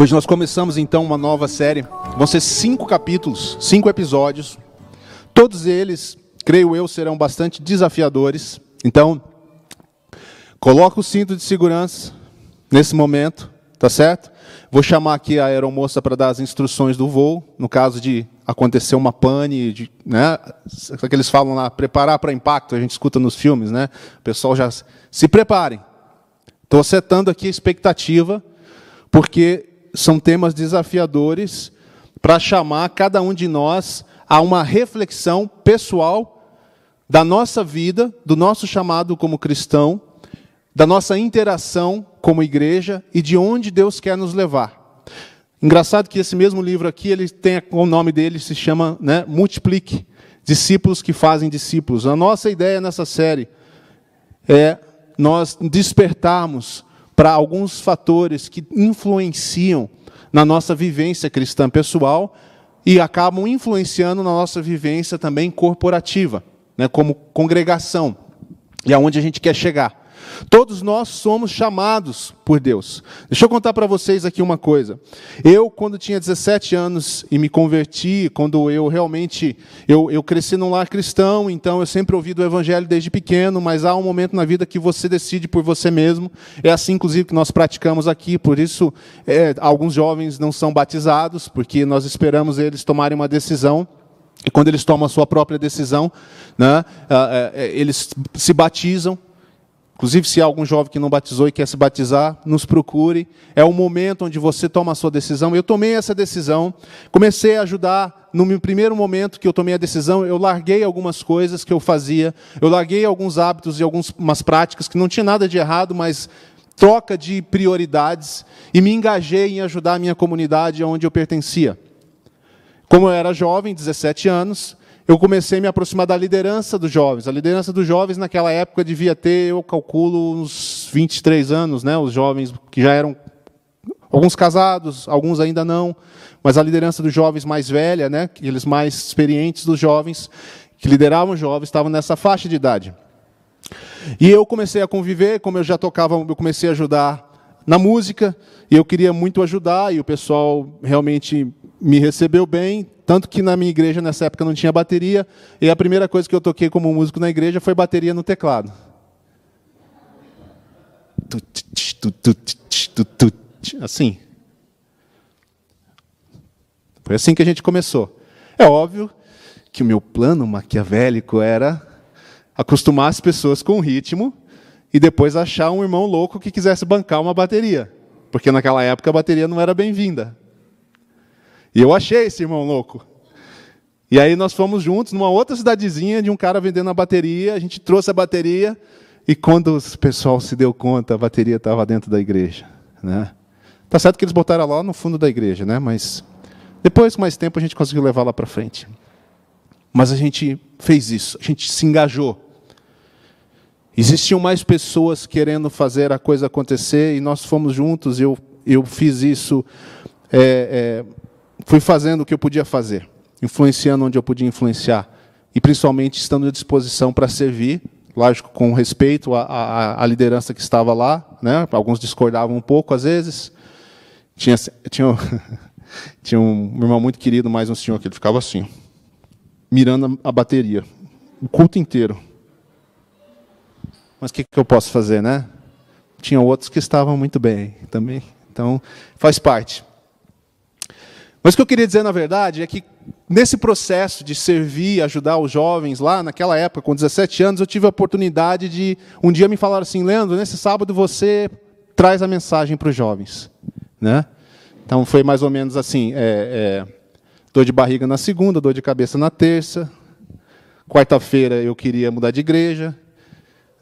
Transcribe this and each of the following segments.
Hoje nós começamos então uma nova série. Vão ser cinco capítulos, cinco episódios. Todos eles, creio eu, serão bastante desafiadores. Então, coloca o cinto de segurança nesse momento, tá certo? Vou chamar aqui a aeromoça para dar as instruções do voo, no caso de acontecer uma pane, de, né, que eles falam lá, preparar para impacto, a gente escuta nos filmes, né? O pessoal já se preparem. Estou setando aqui a expectativa, porque são temas desafiadores para chamar cada um de nós a uma reflexão pessoal da nossa vida, do nosso chamado como cristão, da nossa interação como igreja e de onde Deus quer nos levar. Engraçado que esse mesmo livro aqui, ele tem o nome dele se chama, né, Multiplique, discípulos que fazem discípulos. A nossa ideia nessa série é nós despertarmos para alguns fatores que influenciam na nossa vivência cristã pessoal e acabam influenciando na nossa vivência também corporativa, né, como congregação, e aonde a gente quer chegar. Todos nós somos chamados por Deus. Deixa eu contar para vocês aqui uma coisa. Eu, quando tinha 17 anos e me converti, quando eu realmente eu, eu cresci num lar cristão, então eu sempre ouvi do Evangelho desde pequeno, mas há um momento na vida que você decide por você mesmo. É assim, inclusive, que nós praticamos aqui. Por isso, é, alguns jovens não são batizados, porque nós esperamos eles tomarem uma decisão. E quando eles tomam a sua própria decisão, né, é, é, eles se batizam Inclusive, se há algum jovem que não batizou e quer se batizar, nos procure. É o momento onde você toma a sua decisão. Eu tomei essa decisão, comecei a ajudar. No meu primeiro momento que eu tomei a decisão, eu larguei algumas coisas que eu fazia, eu larguei alguns hábitos e algumas práticas que não tinha nada de errado, mas troca de prioridades, e me engajei em ajudar a minha comunidade onde eu pertencia. Como eu era jovem, 17 anos, eu comecei a me aproximar da liderança dos jovens. A liderança dos jovens naquela época devia ter, eu calculo, uns 23 anos, né? Os jovens que já eram alguns casados, alguns ainda não, mas a liderança dos jovens mais velha, né? Aqueles mais experientes dos jovens que lideravam os jovens estavam nessa faixa de idade. E eu comecei a conviver, como eu já tocava, eu comecei a ajudar na música, e eu queria muito ajudar, e o pessoal realmente me recebeu bem, tanto que na minha igreja nessa época não tinha bateria, e a primeira coisa que eu toquei como músico na igreja foi bateria no teclado. Assim. Foi assim que a gente começou. É óbvio que o meu plano maquiavélico era acostumar as pessoas com o ritmo e depois achar um irmão louco que quisesse bancar uma bateria. Porque naquela época a bateria não era bem-vinda. E eu achei esse irmão louco. E aí nós fomos juntos numa outra cidadezinha de um cara vendendo a bateria, a gente trouxe a bateria e quando o pessoal se deu conta, a bateria estava dentro da igreja, né? Tá certo que eles botaram lá no fundo da igreja, né? Mas depois com mais tempo a gente conseguiu levar lá para frente. Mas a gente fez isso, a gente se engajou. Existiam mais pessoas querendo fazer a coisa acontecer e nós fomos juntos. Eu eu fiz isso é, é, fui fazendo o que eu podia fazer, influenciando onde eu podia influenciar, e principalmente estando à disposição para servir, lógico, com respeito à, à, à, liderança que estava lá. Né? Alguns discordavam um pouco, às vezes. Tinha, tinha, tinha um irmão muito querido, mais um senhor, que ele ficava assim, mirando a bateria, o culto inteiro. Mas o que, que eu posso fazer, né? Tinha outros que estavam muito bem também. Então, faz parte. Mas o que eu queria dizer, na verdade, é que nesse processo de servir, ajudar os jovens, lá naquela época, com 17 anos, eu tive a oportunidade de. Um dia me falaram assim, Leandro, nesse sábado você traz a mensagem para os jovens. Né? Então foi mais ou menos assim: é, é, dor de barriga na segunda, dor de cabeça na terça. Quarta-feira eu queria mudar de igreja.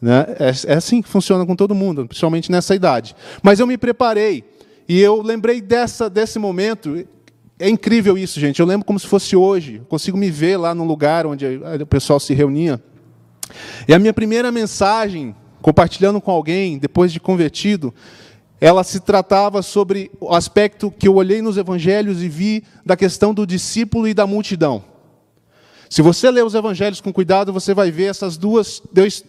Né? É, é assim que funciona com todo mundo, principalmente nessa idade. Mas eu me preparei. E eu lembrei dessa, desse momento, é incrível isso, gente. Eu lembro como se fosse hoje. Consigo me ver lá no lugar onde o pessoal se reunia. E a minha primeira mensagem, compartilhando com alguém, depois de convertido, ela se tratava sobre o aspecto que eu olhei nos evangelhos e vi da questão do discípulo e da multidão. Se você ler os evangelhos com cuidado, você vai ver essas duas dois,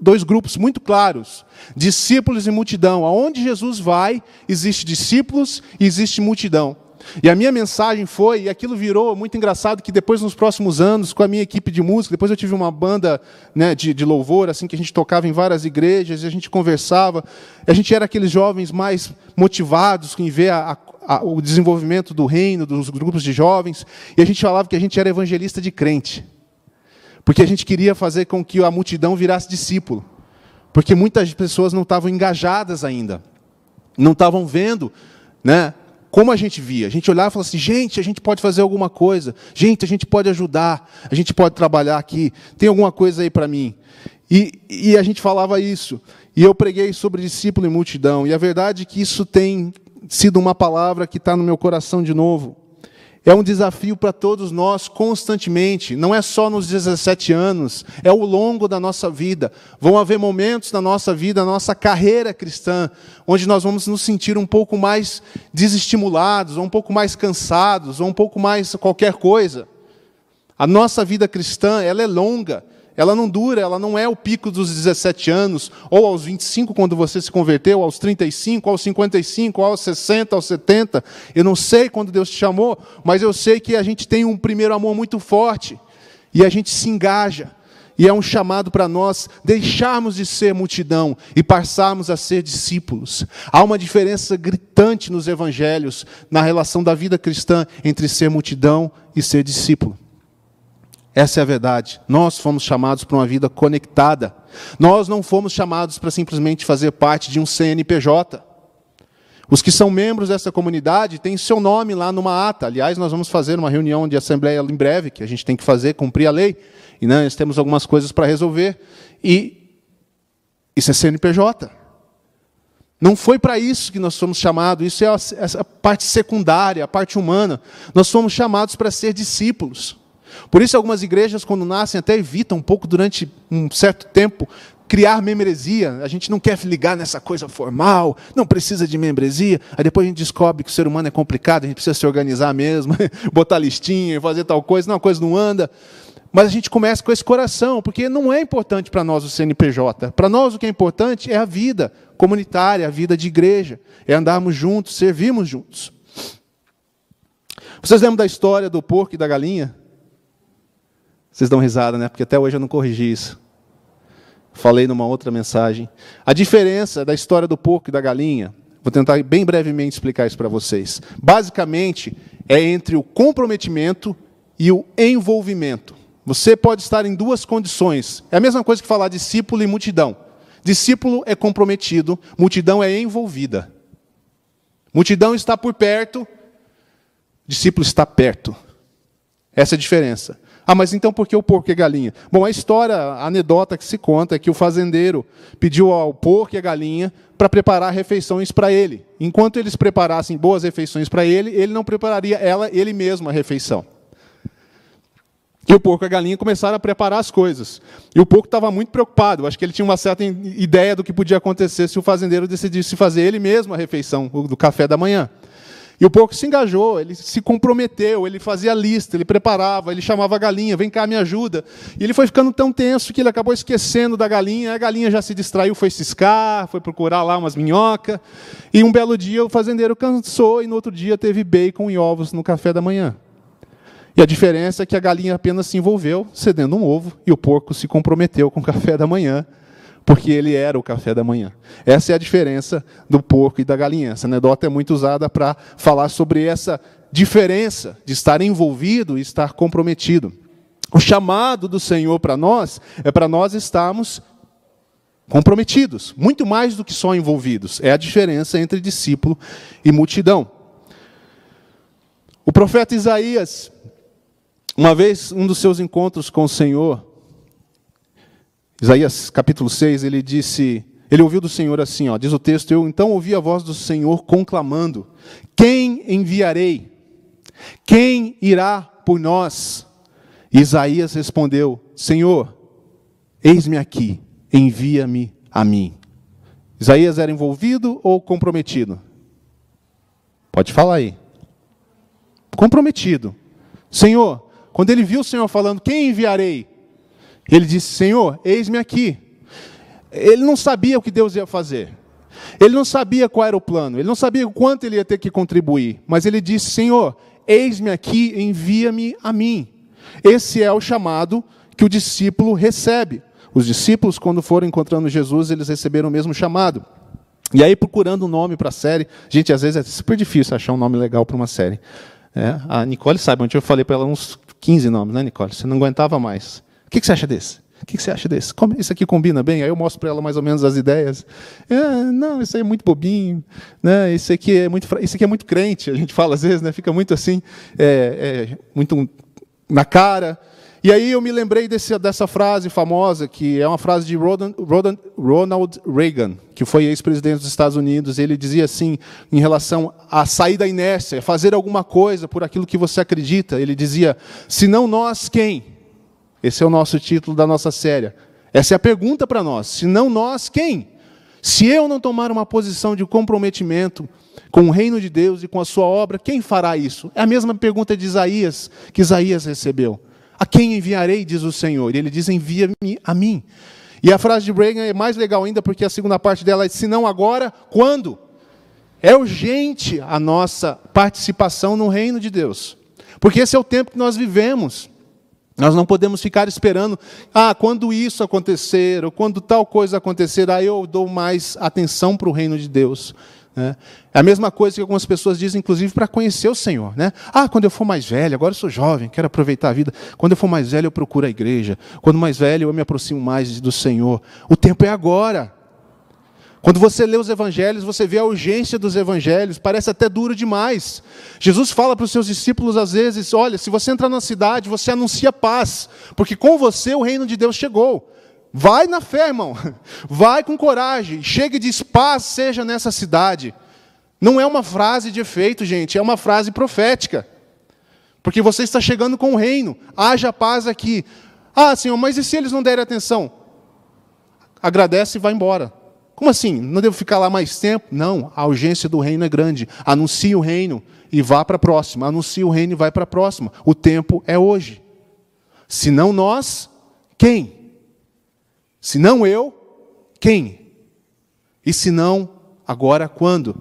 dois grupos muito claros: discípulos e multidão. Aonde Jesus vai, existe discípulos e existe multidão. E a minha mensagem foi, e aquilo virou muito engraçado, que depois, nos próximos anos, com a minha equipe de música, depois eu tive uma banda né, de, de louvor, assim, que a gente tocava em várias igrejas, e a gente conversava. A gente era aqueles jovens mais motivados em ver a, a, o desenvolvimento do reino, dos grupos de jovens, e a gente falava que a gente era evangelista de crente. Porque a gente queria fazer com que a multidão virasse discípulo. Porque muitas pessoas não estavam engajadas ainda. Não estavam vendo né, como a gente via. A gente olhava e falava assim: gente, a gente pode fazer alguma coisa. Gente, a gente pode ajudar. A gente pode trabalhar aqui. Tem alguma coisa aí para mim. E, e a gente falava isso. E eu preguei sobre discípulo e multidão. E a verdade é que isso tem sido uma palavra que está no meu coração de novo. É um desafio para todos nós constantemente, não é só nos 17 anos, é ao longo da nossa vida. Vão haver momentos na nossa vida, na nossa carreira cristã, onde nós vamos nos sentir um pouco mais desestimulados, ou um pouco mais cansados, ou um pouco mais qualquer coisa. A nossa vida cristã, ela é longa, ela não dura, ela não é o pico dos 17 anos, ou aos 25 quando você se converteu, aos 35, aos 55, aos 60, aos 70. Eu não sei quando Deus te chamou, mas eu sei que a gente tem um primeiro amor muito forte e a gente se engaja. E é um chamado para nós deixarmos de ser multidão e passarmos a ser discípulos. Há uma diferença gritante nos evangelhos, na relação da vida cristã entre ser multidão e ser discípulo. Essa é a verdade. Nós fomos chamados para uma vida conectada. Nós não fomos chamados para simplesmente fazer parte de um CNPJ. Os que são membros dessa comunidade têm seu nome lá numa ata. Aliás, nós vamos fazer uma reunião de assembleia em breve, que a gente tem que fazer, cumprir a lei. E né, nós temos algumas coisas para resolver. E isso é CNPJ. Não foi para isso que nós fomos chamados, isso é a, a parte secundária, a parte humana. Nós fomos chamados para ser discípulos. Por isso, algumas igrejas, quando nascem, até evitam um pouco durante um certo tempo criar membresia. A gente não quer ligar nessa coisa formal, não precisa de membresia. Aí depois a gente descobre que o ser humano é complicado, a gente precisa se organizar mesmo, botar listinha, fazer tal coisa, não, a coisa não anda. Mas a gente começa com esse coração, porque não é importante para nós o CNPJ. Para nós o que é importante é a vida comunitária, a vida de igreja, é andarmos juntos, servirmos juntos. Vocês lembram da história do porco e da galinha? Vocês dão risada, né? Porque até hoje eu não corrigi isso. Falei numa outra mensagem. A diferença da história do porco e da galinha, vou tentar bem brevemente explicar isso para vocês. Basicamente, é entre o comprometimento e o envolvimento. Você pode estar em duas condições. É a mesma coisa que falar discípulo e multidão. Discípulo é comprometido, multidão é envolvida. Multidão está por perto, discípulo está perto. Essa é a diferença. Ah, mas então por que o porco e a galinha? Bom, a história, a anedota que se conta é que o fazendeiro pediu ao porco e a galinha para preparar refeições para ele. Enquanto eles preparassem boas refeições para ele, ele não prepararia ela ele mesmo a refeição. E o porco e a galinha começaram a preparar as coisas. E o porco estava muito preocupado. Acho que ele tinha uma certa ideia do que podia acontecer se o fazendeiro decidisse fazer ele mesmo a refeição do café da manhã. E o porco se engajou, ele se comprometeu, ele fazia lista, ele preparava, ele chamava a galinha, vem cá, me ajuda. E ele foi ficando tão tenso que ele acabou esquecendo da galinha, a galinha já se distraiu, foi ciscar, foi procurar lá umas minhocas. E um belo dia o fazendeiro cansou e no outro dia teve bacon e ovos no café da manhã. E a diferença é que a galinha apenas se envolveu, cedendo um ovo, e o porco se comprometeu com o café da manhã, porque ele era o café da manhã. Essa é a diferença do porco e da galinha. Essa anedota é muito usada para falar sobre essa diferença de estar envolvido e estar comprometido. O chamado do Senhor para nós é para nós estarmos comprometidos, muito mais do que só envolvidos. É a diferença entre discípulo e multidão. O profeta Isaías, uma vez, um dos seus encontros com o Senhor, Isaías capítulo 6, ele disse, ele ouviu do Senhor assim, ó, diz o texto, eu então ouvi a voz do Senhor conclamando: Quem enviarei? Quem irá por nós? Isaías respondeu: Senhor, eis-me aqui, envia-me a mim. Isaías era envolvido ou comprometido? Pode falar aí. Comprometido. Senhor, quando ele viu o Senhor falando, quem enviarei? Ele disse, Senhor, eis-me aqui. Ele não sabia o que Deus ia fazer. Ele não sabia qual era o plano, ele não sabia o quanto ele ia ter que contribuir, mas ele disse: Senhor, eis-me aqui, envia-me a mim. Esse é o chamado que o discípulo recebe. Os discípulos, quando foram encontrando Jesus, eles receberam o mesmo chamado. E aí, procurando um nome para a série, gente, às vezes é super difícil achar um nome legal para uma série. É, a Nicole sabe, ontem eu falei para ela uns 15 nomes, né, Nicole? Você não aguentava mais. Que, que você acha desse? O que, você acha desse? Como isso aqui combina bem? Aí eu mostro para ela mais ou menos as ideias. É, não, isso aí é muito bobinho, né? Isso aqui é muito, isso aqui é muito crente. A gente fala às vezes, né? Fica muito assim, é, é, muito na cara. E aí eu me lembrei desse, dessa frase famosa, que é uma frase de Ronald, Ronald Reagan, que foi ex-presidente dos Estados Unidos. Ele dizia assim, em relação a sair da inércia, fazer alguma coisa por aquilo que você acredita. Ele dizia: se não nós, quem? Esse é o nosso título da nossa série. Essa é a pergunta para nós. Se não nós, quem? Se eu não tomar uma posição de comprometimento com o reino de Deus e com a sua obra, quem fará isso? É a mesma pergunta de Isaías, que Isaías recebeu. A quem enviarei, diz o Senhor? E ele diz: envia-me a mim. E a frase de Reagan é mais legal ainda, porque a segunda parte dela é: se não agora, quando? É urgente a nossa participação no reino de Deus. Porque esse é o tempo que nós vivemos. Nós não podemos ficar esperando, ah, quando isso acontecer, ou quando tal coisa acontecer, aí eu dou mais atenção para o reino de Deus. Né? É a mesma coisa que algumas pessoas dizem, inclusive, para conhecer o Senhor. Né? Ah, quando eu for mais velho, agora eu sou jovem, quero aproveitar a vida. Quando eu for mais velho, eu procuro a igreja. Quando mais velho, eu me aproximo mais do Senhor. O tempo é agora. Quando você lê os evangelhos, você vê a urgência dos evangelhos, parece até duro demais. Jesus fala para os seus discípulos às vezes: olha, se você entrar na cidade, você anuncia paz, porque com você o reino de Deus chegou. Vai na fé, irmão. Vai com coragem. Chega e diz: paz seja nessa cidade. Não é uma frase de efeito, gente, é uma frase profética. Porque você está chegando com o reino. Haja paz aqui. Ah, Senhor, mas e se eles não derem atenção? Agradece e vai embora. Como assim? Não devo ficar lá mais tempo? Não, a urgência do reino é grande. Anuncie o reino e vá para a próxima. Anuncie o reino e vai para a próxima. O tempo é hoje. Se não nós, quem? Se não eu, quem? E se não, agora quando?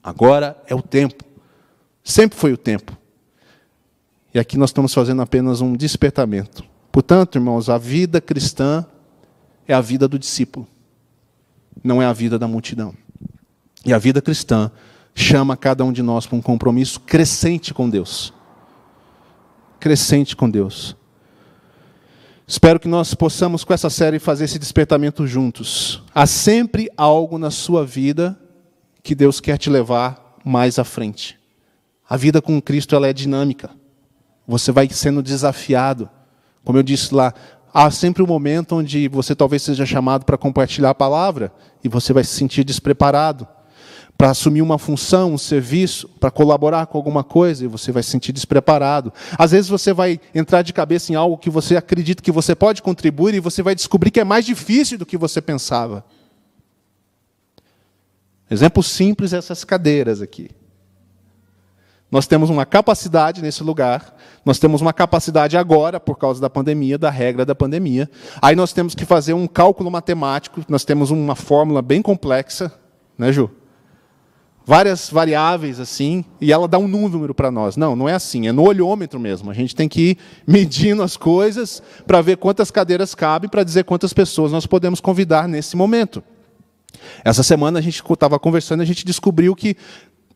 Agora é o tempo. Sempre foi o tempo. E aqui nós estamos fazendo apenas um despertamento. Portanto, irmãos, a vida cristã é a vida do discípulo não é a vida da multidão. E a vida cristã chama cada um de nós para um compromisso crescente com Deus. Crescente com Deus. Espero que nós possamos, com essa série, fazer esse despertamento juntos. Há sempre algo na sua vida que Deus quer te levar mais à frente. A vida com Cristo ela é dinâmica. Você vai sendo desafiado. Como eu disse lá, há sempre um momento onde você talvez seja chamado para compartilhar a palavra e você vai se sentir despreparado para assumir uma função, um serviço, para colaborar com alguma coisa e você vai se sentir despreparado. Às vezes você vai entrar de cabeça em algo que você acredita que você pode contribuir e você vai descobrir que é mais difícil do que você pensava. Exemplo simples essas cadeiras aqui. Nós temos uma capacidade nesse lugar, nós temos uma capacidade agora, por causa da pandemia, da regra da pandemia. Aí nós temos que fazer um cálculo matemático, nós temos uma fórmula bem complexa, né, Ju? Várias variáveis assim, e ela dá um número para nós. Não, não é assim, é no olhômetro mesmo. A gente tem que ir medindo as coisas para ver quantas cadeiras cabem, para dizer quantas pessoas nós podemos convidar nesse momento. Essa semana a gente estava conversando, a gente descobriu que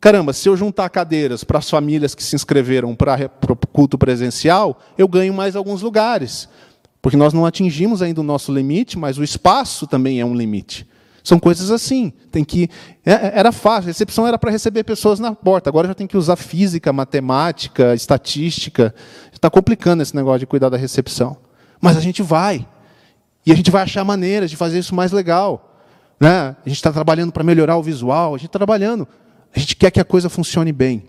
Caramba, se eu juntar cadeiras para as famílias que se inscreveram para o culto presencial, eu ganho mais alguns lugares. Porque nós não atingimos ainda o nosso limite, mas o espaço também é um limite. São coisas assim. Tem que é, é, era fácil. A recepção era para receber pessoas na porta. Agora já tem que usar física, matemática, estatística. Está complicando esse negócio de cuidar da recepção. Mas a gente vai. E a gente vai achar maneiras de fazer isso mais legal. Né? A gente está trabalhando para melhorar o visual. A gente está trabalhando. A gente quer que a coisa funcione bem.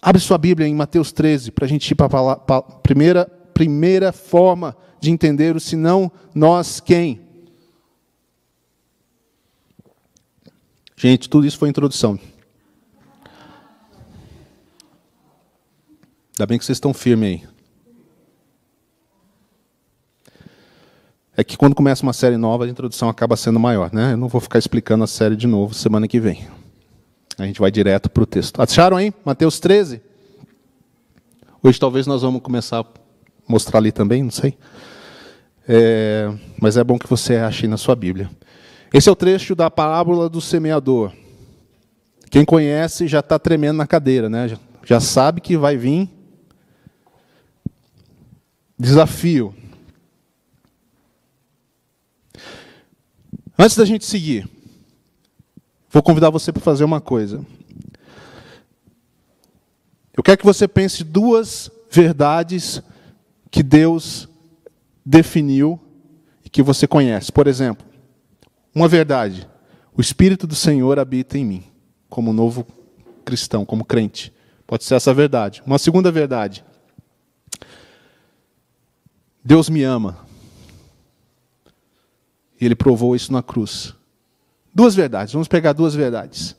Abre sua Bíblia em Mateus 13 para a gente ir para a primeira, primeira forma de entender o senão nós quem. Gente, tudo isso foi introdução. Ainda bem que vocês estão firmes aí. É que quando começa uma série nova, a introdução acaba sendo maior, né? Eu não vou ficar explicando a série de novo semana que vem. A gente vai direto para o texto. Acharam aí? Mateus 13? Hoje talvez nós vamos começar a mostrar ali também, não sei. É, mas é bom que você ache na sua Bíblia. Esse é o trecho da parábola do semeador. Quem conhece já está tremendo na cadeira, né? Já sabe que vai vir desafio. Antes da gente seguir, vou convidar você para fazer uma coisa. Eu quero que você pense duas verdades que Deus definiu e que você conhece. Por exemplo, uma verdade: o Espírito do Senhor habita em mim, como novo cristão, como crente. Pode ser essa verdade. Uma segunda verdade: Deus me ama. E ele provou isso na cruz. Duas verdades, vamos pegar duas verdades.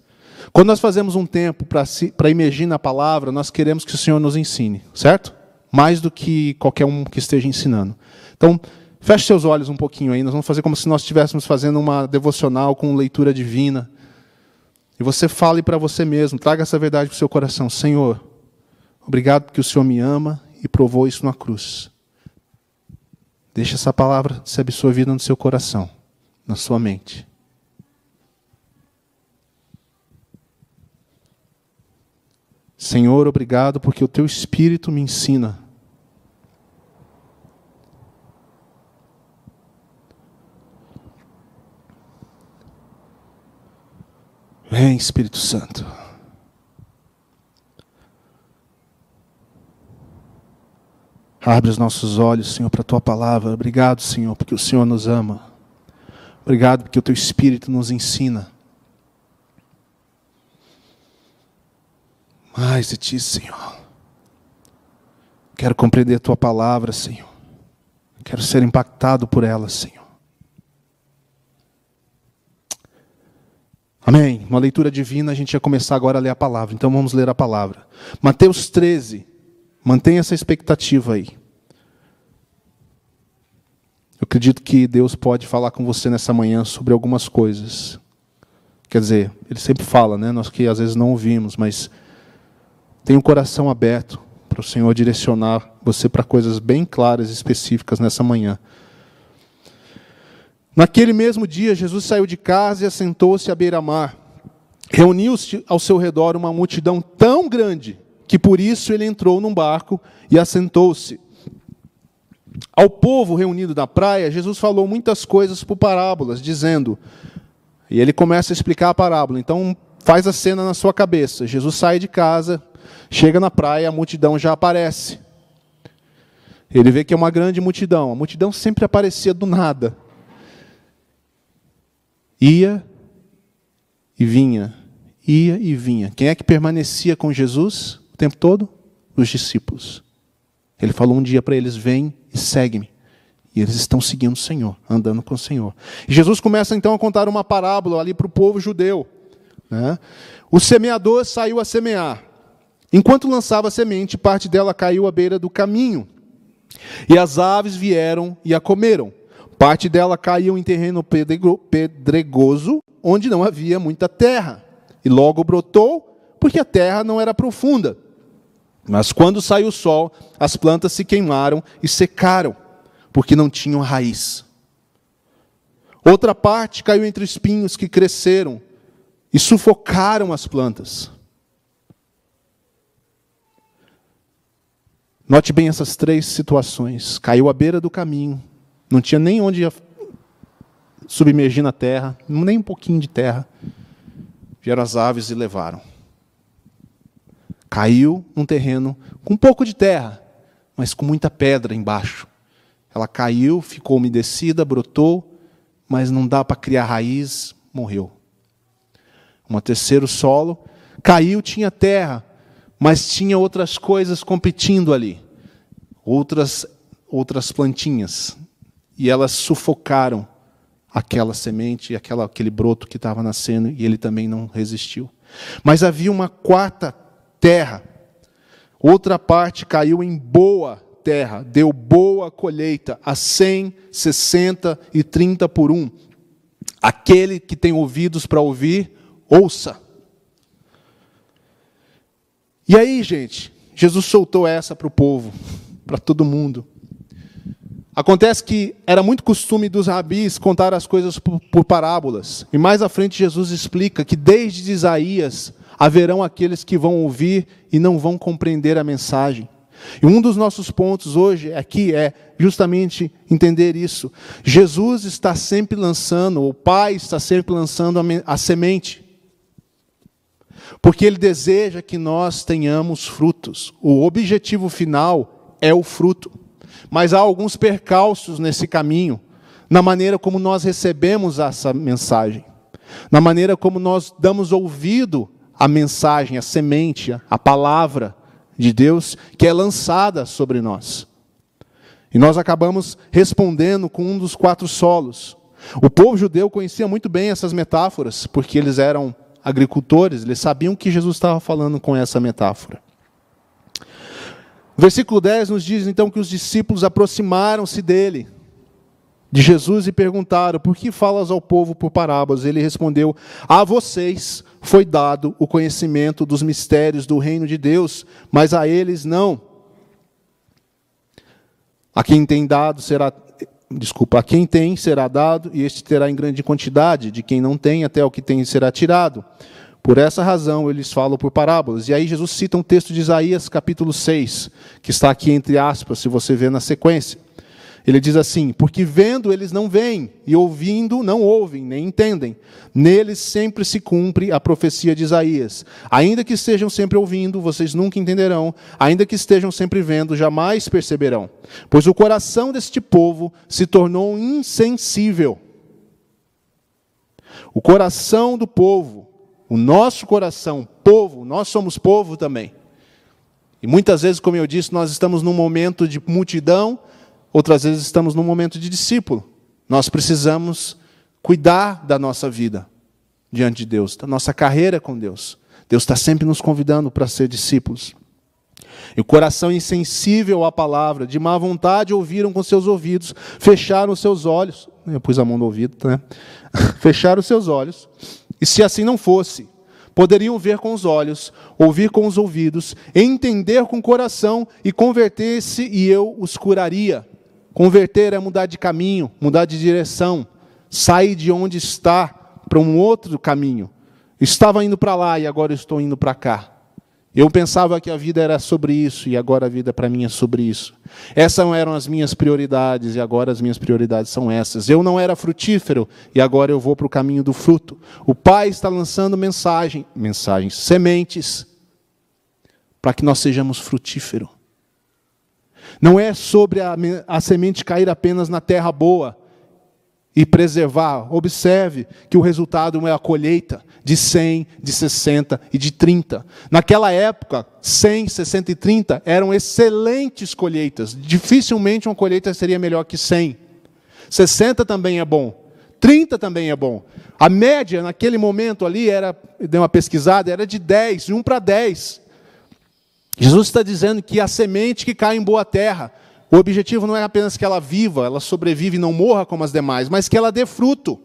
Quando nós fazemos um tempo para imergir na palavra, nós queremos que o Senhor nos ensine, certo? Mais do que qualquer um que esteja ensinando. Então, feche seus olhos um pouquinho aí, nós vamos fazer como se nós estivéssemos fazendo uma devocional com leitura divina. E você fale para você mesmo, traga essa verdade para o seu coração. Senhor, obrigado porque o Senhor me ama e provou isso na cruz. Deixe essa palavra ser absorvida no seu coração, na sua mente. Senhor, obrigado porque o teu espírito me ensina. Vem, Espírito Santo. Abre os nossos olhos, Senhor, para a tua palavra. Obrigado, Senhor, porque o Senhor nos ama. Obrigado porque o teu Espírito nos ensina. Mais de ti, Senhor. Quero compreender a tua palavra, Senhor. Quero ser impactado por ela, Senhor. Amém. Uma leitura divina, a gente ia começar agora a ler a palavra. Então vamos ler a palavra. Mateus 13, Mantenha essa expectativa aí. Eu acredito que Deus pode falar com você nessa manhã sobre algumas coisas. Quer dizer, Ele sempre fala, né? Nós que às vezes não ouvimos, mas tenha um coração aberto para o Senhor direcionar você para coisas bem claras e específicas nessa manhã. Naquele mesmo dia, Jesus saiu de casa e assentou-se à beira-mar. Reuniu-se ao seu redor uma multidão tão grande que por isso ele entrou num barco e assentou-se. Ao povo reunido na praia, Jesus falou muitas coisas por parábolas, dizendo, e ele começa a explicar a parábola. Então, faz a cena na sua cabeça. Jesus sai de casa, chega na praia, a multidão já aparece. Ele vê que é uma grande multidão. A multidão sempre aparecia do nada. Ia e vinha, ia e vinha. Quem é que permanecia com Jesus? tempo todo? Os discípulos. Ele falou um dia para eles: Vem e segue-me. E eles estão seguindo o Senhor, andando com o Senhor. E Jesus começa então a contar uma parábola ali para o povo judeu. Né? O semeador saiu a semear. Enquanto lançava semente, parte dela caiu à beira do caminho. E as aves vieram e a comeram. Parte dela caiu em terreno pedregoso, onde não havia muita terra. E logo brotou, porque a terra não era profunda. Mas quando saiu o sol, as plantas se queimaram e secaram, porque não tinham raiz. Outra parte caiu entre espinhos que cresceram e sufocaram as plantas. Note bem essas três situações. Caiu à beira do caminho, não tinha nem onde submergir na terra, nem um pouquinho de terra. Vieram as aves e levaram. Caiu num terreno com pouco de terra, mas com muita pedra embaixo. Ela caiu, ficou umedecida, brotou, mas não dá para criar raiz, morreu. Um terceiro solo, caiu, tinha terra, mas tinha outras coisas competindo ali. Outras outras plantinhas. E elas sufocaram aquela semente, aquela, aquele broto que estava nascendo, e ele também não resistiu. Mas havia uma quarta terra. Outra parte caiu em boa terra, deu boa colheita, a cem, sessenta e trinta por um. Aquele que tem ouvidos para ouvir, ouça. E aí, gente, Jesus soltou essa para o povo, para todo mundo. Acontece que era muito costume dos rabis contar as coisas por, parábolas. E mais à frente Jesus explica que desde Isaías haverão aqueles que vão ouvir e não vão compreender a mensagem. E um dos nossos pontos hoje aqui é justamente entender isso. Jesus está sempre lançando, o Pai está sempre lançando a, a semente. Porque Ele deseja que nós tenhamos frutos. O objetivo final é o fruto. Mas há alguns percalços nesse caminho, na maneira como nós recebemos essa mensagem, na maneira como nós damos ouvido à mensagem, à semente, à palavra de Deus que é lançada sobre nós. E nós acabamos respondendo com um dos quatro solos. O povo judeu conhecia muito bem essas metáforas, porque eles eram agricultores, eles sabiam que Jesus estava falando com essa metáfora. Versículo 10 nos diz então que os discípulos aproximaram-se dele, de Jesus, e perguntaram: Por que falas ao povo por parábolas? Ele respondeu: A vocês foi dado o conhecimento dos mistérios do reino de Deus, mas a eles não. A quem tem dado será desculpa, a quem tem será dado e este terá em grande quantidade, de quem não tem até o que tem será tirado. Por essa razão eles falam por parábolas. E aí Jesus cita um texto de Isaías, capítulo 6, que está aqui entre aspas, se você vê na sequência. Ele diz assim: Porque vendo eles não veem, e ouvindo não ouvem, nem entendem. Neles sempre se cumpre a profecia de Isaías. Ainda que estejam sempre ouvindo, vocês nunca entenderão. Ainda que estejam sempre vendo, jamais perceberão. Pois o coração deste povo se tornou insensível. O coração do povo o nosso coração, povo, nós somos povo também. E muitas vezes, como eu disse, nós estamos num momento de multidão, outras vezes estamos num momento de discípulo. Nós precisamos cuidar da nossa vida diante de Deus, da nossa carreira com Deus. Deus está sempre nos convidando para ser discípulos. E o coração insensível à palavra, de má vontade, ouviram com seus ouvidos, fecharam seus olhos. Eu pus a mão no ouvido, né? fecharam seus olhos e se assim não fosse, poderiam ver com os olhos, ouvir com os ouvidos, entender com o coração e converter-se, e eu os curaria. Converter é mudar de caminho, mudar de direção, sair de onde está para um outro caminho. Estava indo para lá e agora estou indo para cá. Eu pensava que a vida era sobre isso e agora a vida para mim é sobre isso. Essas eram as minhas prioridades e agora as minhas prioridades são essas. Eu não era frutífero e agora eu vou para o caminho do fruto. O Pai está lançando mensagem, mensagens, sementes, para que nós sejamos frutíferos. Não é sobre a, a semente cair apenas na terra boa, e preservar. Observe que o resultado é a colheita de 100, de 60 e de 30. Naquela época, 100, 60 e 30 eram excelentes colheitas. Dificilmente uma colheita seria melhor que 100. 60 também é bom. 30 também é bom. A média naquele momento ali era, dei uma pesquisada, era de 10, de 1 para 10. Jesus está dizendo que a semente que cai em boa terra o objetivo não é apenas que ela viva, ela sobrevive e não morra como as demais, mas que ela dê fruto.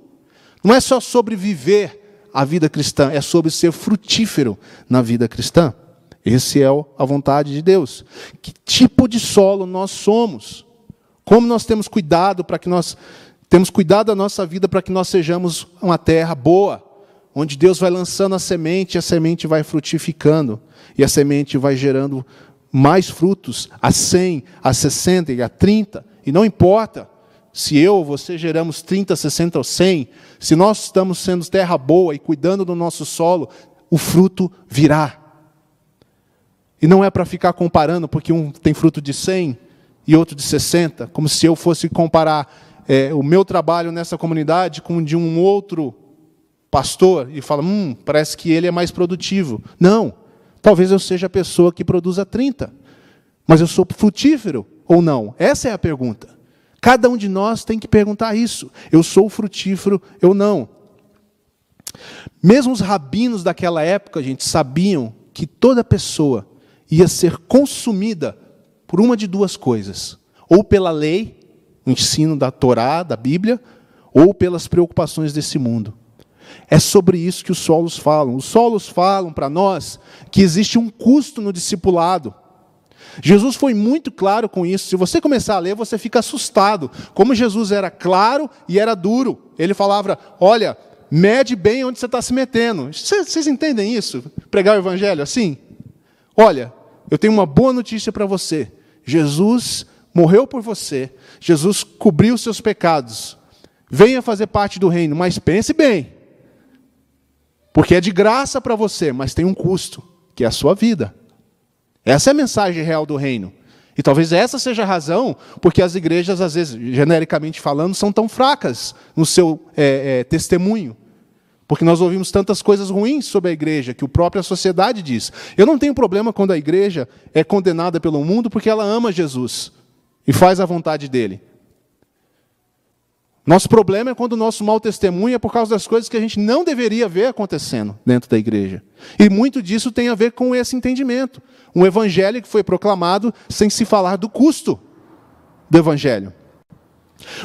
Não é só sobreviver a vida cristã, é sobre ser frutífero na vida cristã. Esse é a vontade de Deus. Que tipo de solo nós somos? Como nós temos cuidado para que nós temos cuidado da nossa vida para que nós sejamos uma terra boa, onde Deus vai lançando a semente, a semente vai frutificando e a semente vai gerando mais frutos a 100, a 60 e a 30, e não importa se eu ou você geramos 30, 60 ou 100, se nós estamos sendo terra boa e cuidando do nosso solo, o fruto virá. E não é para ficar comparando, porque um tem fruto de 100 e outro de 60, como se eu fosse comparar é, o meu trabalho nessa comunidade com o de um outro pastor e falar, hum, parece que ele é mais produtivo. Não. Talvez eu seja a pessoa que produza 30, mas eu sou frutífero ou não? Essa é a pergunta. Cada um de nós tem que perguntar isso. Eu sou frutífero ou não? Mesmo os rabinos daquela época, gente, sabiam que toda pessoa ia ser consumida por uma de duas coisas: ou pela lei, o ensino da Torá, da Bíblia, ou pelas preocupações desse mundo. É sobre isso que os solos falam. Os solos falam para nós que existe um custo no discipulado. Jesus foi muito claro com isso. Se você começar a ler, você fica assustado. Como Jesus era claro e era duro. Ele falava: Olha, mede bem onde você está se metendo. Vocês entendem isso? Pregar o evangelho assim? Olha, eu tenho uma boa notícia para você. Jesus morreu por você. Jesus cobriu seus pecados. Venha fazer parte do reino, mas pense bem. Porque é de graça para você, mas tem um custo, que é a sua vida. Essa é a mensagem real do reino. E talvez essa seja a razão porque as igrejas, às vezes, genericamente falando, são tão fracas no seu é, é, testemunho. Porque nós ouvimos tantas coisas ruins sobre a igreja, que a própria sociedade diz. Eu não tenho problema quando a igreja é condenada pelo mundo porque ela ama Jesus e faz a vontade dele. Nosso problema é quando o nosso mau testemunho é por causa das coisas que a gente não deveria ver acontecendo dentro da igreja. E muito disso tem a ver com esse entendimento. Um evangelho que foi proclamado sem se falar do custo do evangelho.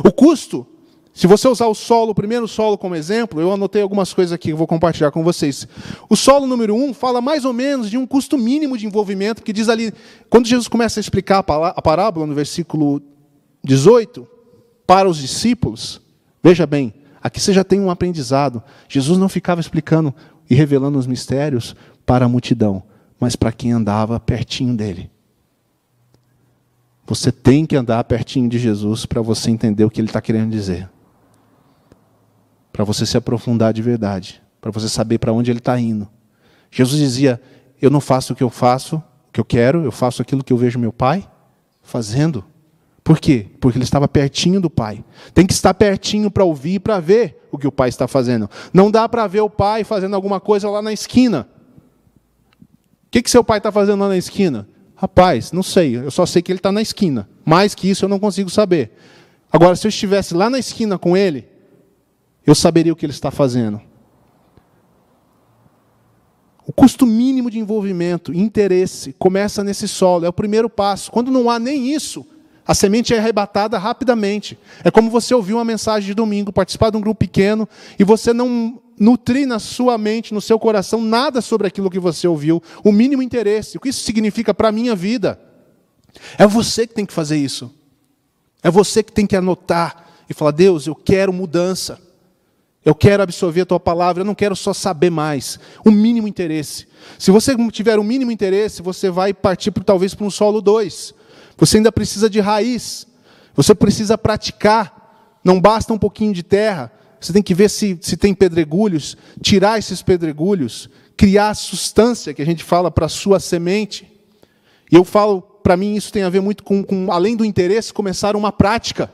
O custo, se você usar o solo, o primeiro solo como exemplo, eu anotei algumas coisas aqui que eu vou compartilhar com vocês. O solo número um fala mais ou menos de um custo mínimo de envolvimento, que diz ali, quando Jesus começa a explicar a parábola, no versículo 18, para os discípulos, veja bem, aqui você já tem um aprendizado. Jesus não ficava explicando e revelando os mistérios para a multidão, mas para quem andava pertinho dele. Você tem que andar pertinho de Jesus para você entender o que ele está querendo dizer. Para você se aprofundar de verdade. Para você saber para onde ele está indo. Jesus dizia: Eu não faço o que eu faço, o que eu quero, eu faço aquilo que eu vejo meu pai fazendo. Por quê? Porque ele estava pertinho do pai. Tem que estar pertinho para ouvir e para ver o que o pai está fazendo. Não dá para ver o pai fazendo alguma coisa lá na esquina. O que, que seu pai está fazendo lá na esquina? Rapaz, não sei, eu só sei que ele está na esquina. Mais que isso eu não consigo saber. Agora, se eu estivesse lá na esquina com ele, eu saberia o que ele está fazendo. O custo mínimo de envolvimento, interesse, começa nesse solo, é o primeiro passo. Quando não há nem isso, a semente é arrebatada rapidamente. É como você ouvir uma mensagem de domingo, participar de um grupo pequeno, e você não nutrir na sua mente, no seu coração, nada sobre aquilo que você ouviu, o mínimo interesse. O que isso significa para a minha vida? É você que tem que fazer isso. É você que tem que anotar e falar: Deus, eu quero mudança. Eu quero absorver a tua palavra, eu não quero só saber mais. O mínimo interesse. Se você tiver o mínimo interesse, você vai partir talvez para um solo 2. Você ainda precisa de raiz. Você precisa praticar. Não basta um pouquinho de terra. Você tem que ver se, se tem pedregulhos, tirar esses pedregulhos, criar a substância que a gente fala para a sua semente. E eu falo, para mim, isso tem a ver muito com, com, além do interesse, começar uma prática.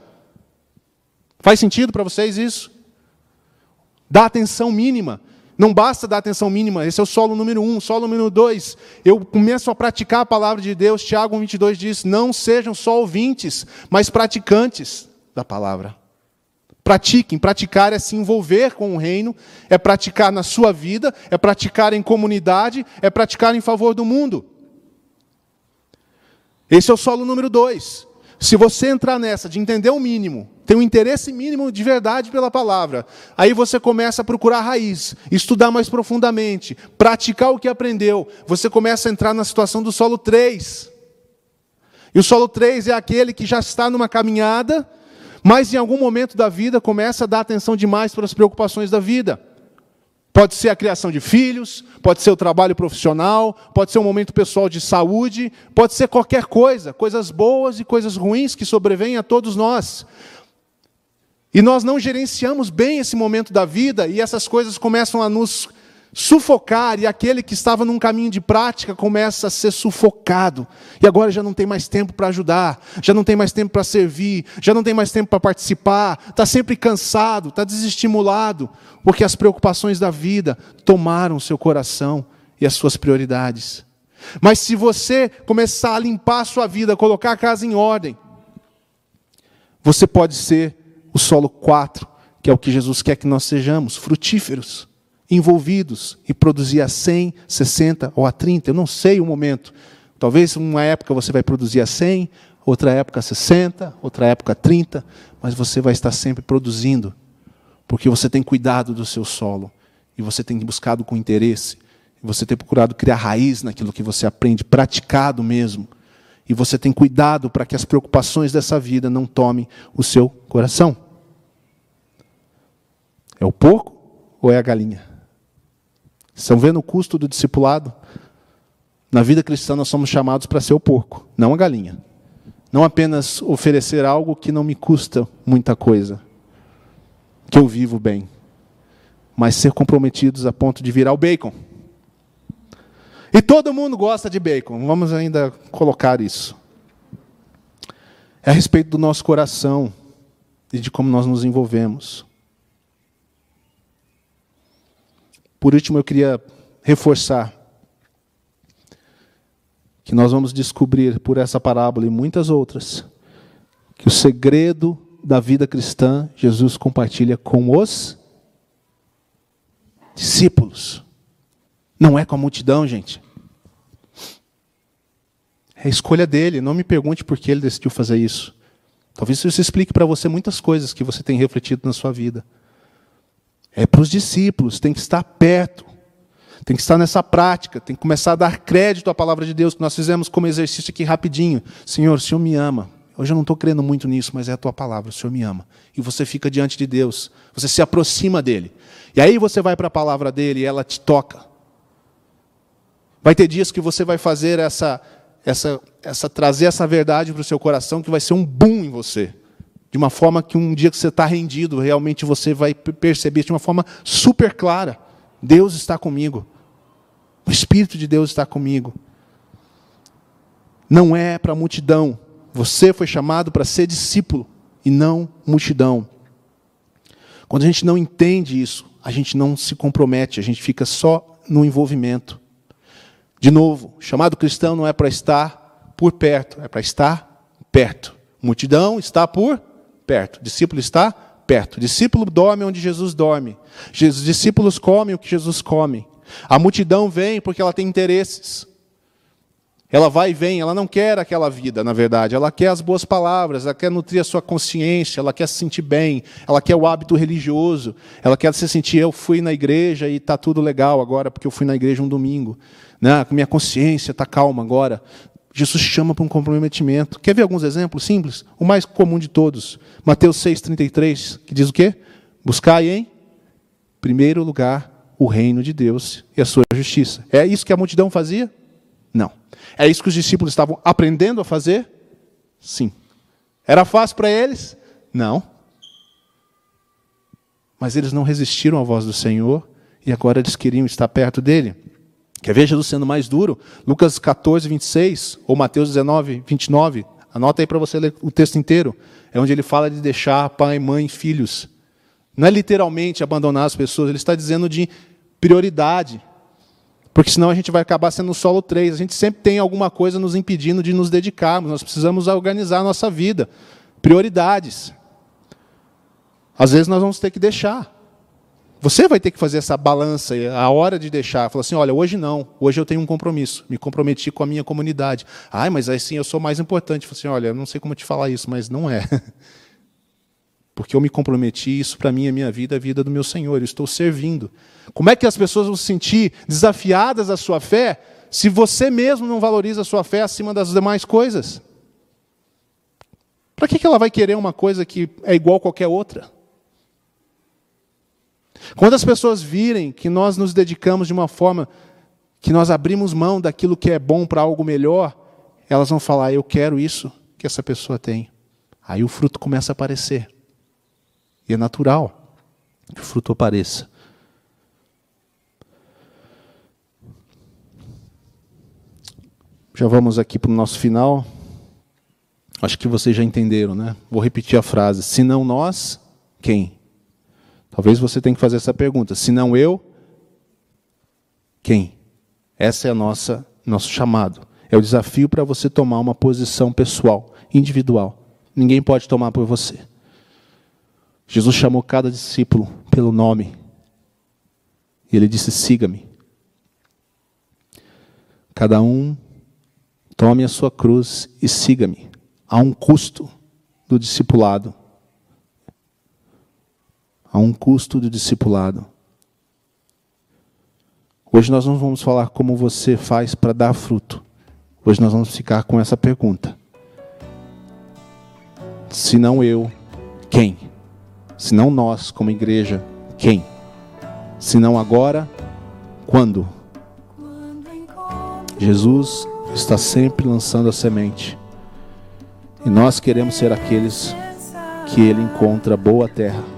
Faz sentido para vocês isso? Dá atenção mínima. Não basta dar atenção mínima, esse é o solo número um. Solo número dois, eu começo a praticar a palavra de Deus. Tiago 22 diz: Não sejam só ouvintes, mas praticantes da palavra. Pratiquem, praticar é se envolver com o reino, é praticar na sua vida, é praticar em comunidade, é praticar em favor do mundo. Esse é o solo número dois. Se você entrar nessa de entender o mínimo, ter um interesse mínimo de verdade pela palavra, aí você começa a procurar a raiz, estudar mais profundamente, praticar o que aprendeu. Você começa a entrar na situação do solo 3. E o solo 3 é aquele que já está numa caminhada, mas em algum momento da vida começa a dar atenção demais para as preocupações da vida. Pode ser a criação de filhos, pode ser o trabalho profissional, pode ser um momento pessoal de saúde, pode ser qualquer coisa, coisas boas e coisas ruins que sobrevêm a todos nós. E nós não gerenciamos bem esse momento da vida e essas coisas começam a nos sufocar, e aquele que estava num caminho de prática começa a ser sufocado. E agora já não tem mais tempo para ajudar, já não tem mais tempo para servir, já não tem mais tempo para participar, está sempre cansado, está desestimulado, porque as preocupações da vida tomaram o seu coração e as suas prioridades. Mas se você começar a limpar a sua vida, colocar a casa em ordem, você pode ser o solo 4, que é o que Jesus quer que nós sejamos, frutíferos envolvidos e produzir a 100, 60 ou a 30, eu não sei o momento, Talvez uma época você vai produzir a 100, outra época a 60, outra época a 30, mas você vai estar sempre produzindo, porque você tem cuidado do seu solo, e você tem buscado com interesse, e você tem procurado criar raiz naquilo que você aprende, praticado mesmo, e você tem cuidado para que as preocupações dessa vida não tomem o seu coração. É o porco ou é a galinha? Estão vendo o custo do discipulado? Na vida cristã, nós somos chamados para ser o porco, não a galinha. Não apenas oferecer algo que não me custa muita coisa, que eu vivo bem, mas ser comprometidos a ponto de virar o bacon. E todo mundo gosta de bacon, vamos ainda colocar isso. É a respeito do nosso coração e de como nós nos envolvemos. Por último, eu queria reforçar que nós vamos descobrir por essa parábola e muitas outras que o segredo da vida cristã Jesus compartilha com os discípulos. Não é com a multidão, gente. É a escolha dele. Não me pergunte por que ele decidiu fazer isso. Talvez isso explique para você muitas coisas que você tem refletido na sua vida. É para os discípulos, tem que estar perto. Tem que estar nessa prática, tem que começar a dar crédito à palavra de Deus, que nós fizemos como exercício aqui rapidinho. Senhor, o Senhor me ama. Hoje eu não estou crendo muito nisso, mas é a tua palavra, o Senhor me ama. E você fica diante de Deus, você se aproxima dele. E aí você vai para a palavra dele e ela te toca. Vai ter dias que você vai fazer essa, essa, essa trazer essa verdade para o seu coração, que vai ser um boom em você. De uma forma que um dia que você está rendido, realmente você vai perceber de uma forma super clara. Deus está comigo. O Espírito de Deus está comigo. Não é para a multidão. Você foi chamado para ser discípulo e não multidão. Quando a gente não entende isso, a gente não se compromete, a gente fica só no envolvimento. De novo, chamado cristão não é para estar por perto, é para estar perto. Multidão está por perto. Discípulo está perto. Discípulo dorme onde Jesus dorme. Discípulos comem o que Jesus come. A multidão vem porque ela tem interesses. Ela vai e vem, ela não quer aquela vida, na verdade. Ela quer as boas palavras, ela quer nutrir a sua consciência, ela quer se sentir bem, ela quer o hábito religioso, ela quer se sentir, eu fui na igreja e está tudo legal agora, porque eu fui na igreja um domingo. Né? Minha consciência está calma agora. Jesus chama para um comprometimento. Quer ver alguns exemplos simples? O mais comum de todos. Mateus 6,33, que diz o quê? Buscai em primeiro lugar o reino de Deus e a sua justiça. É isso que a multidão fazia? Não. É isso que os discípulos estavam aprendendo a fazer? Sim. Era fácil para eles? Não. Mas eles não resistiram à voz do Senhor e agora eles queriam estar perto dele. Quer ver Jesus sendo mais duro? Lucas 14, 26, ou Mateus 19, 29. Anota aí para você ler o texto inteiro. É onde ele fala de deixar pai, mãe, filhos. Não é literalmente abandonar as pessoas, ele está dizendo de prioridade. Porque senão a gente vai acabar sendo solo 3. A gente sempre tem alguma coisa nos impedindo de nos dedicarmos. Nós precisamos organizar a nossa vida. Prioridades. Às vezes nós vamos ter que deixar. Você vai ter que fazer essa balança, a hora de deixar. Falar assim: olha, hoje não, hoje eu tenho um compromisso. Me comprometi com a minha comunidade. Ai, mas assim eu sou mais importante. Falei assim: olha, eu não sei como te falar isso, mas não é. Porque eu me comprometi, isso para mim é minha vida, a vida do meu Senhor, eu estou servindo. Como é que as pessoas vão se sentir desafiadas à sua fé se você mesmo não valoriza a sua fé acima das demais coisas? Para que ela vai querer uma coisa que é igual a qualquer outra? Quando as pessoas virem que nós nos dedicamos de uma forma que nós abrimos mão daquilo que é bom para algo melhor, elas vão falar: Eu quero isso que essa pessoa tem. Aí o fruto começa a aparecer. E é natural que o fruto apareça. Já vamos aqui para o nosso final. Acho que vocês já entenderam, né? Vou repetir a frase. Se não nós, quem? Talvez você tenha que fazer essa pergunta. Se não eu, quem? Essa é a nossa nosso chamado. É o desafio para você tomar uma posição pessoal, individual. Ninguém pode tomar por você. Jesus chamou cada discípulo pelo nome. E ele disse: siga-me. Cada um Tome a sua cruz e siga-me. Há um custo do discipulado. Há um custo do discipulado. Hoje nós não vamos falar como você faz para dar fruto. Hoje nós vamos ficar com essa pergunta. Se não eu, quem? Se não nós, como igreja, quem? Se não agora, quando? Jesus está sempre lançando a semente. E nós queremos ser aqueles que ele encontra boa terra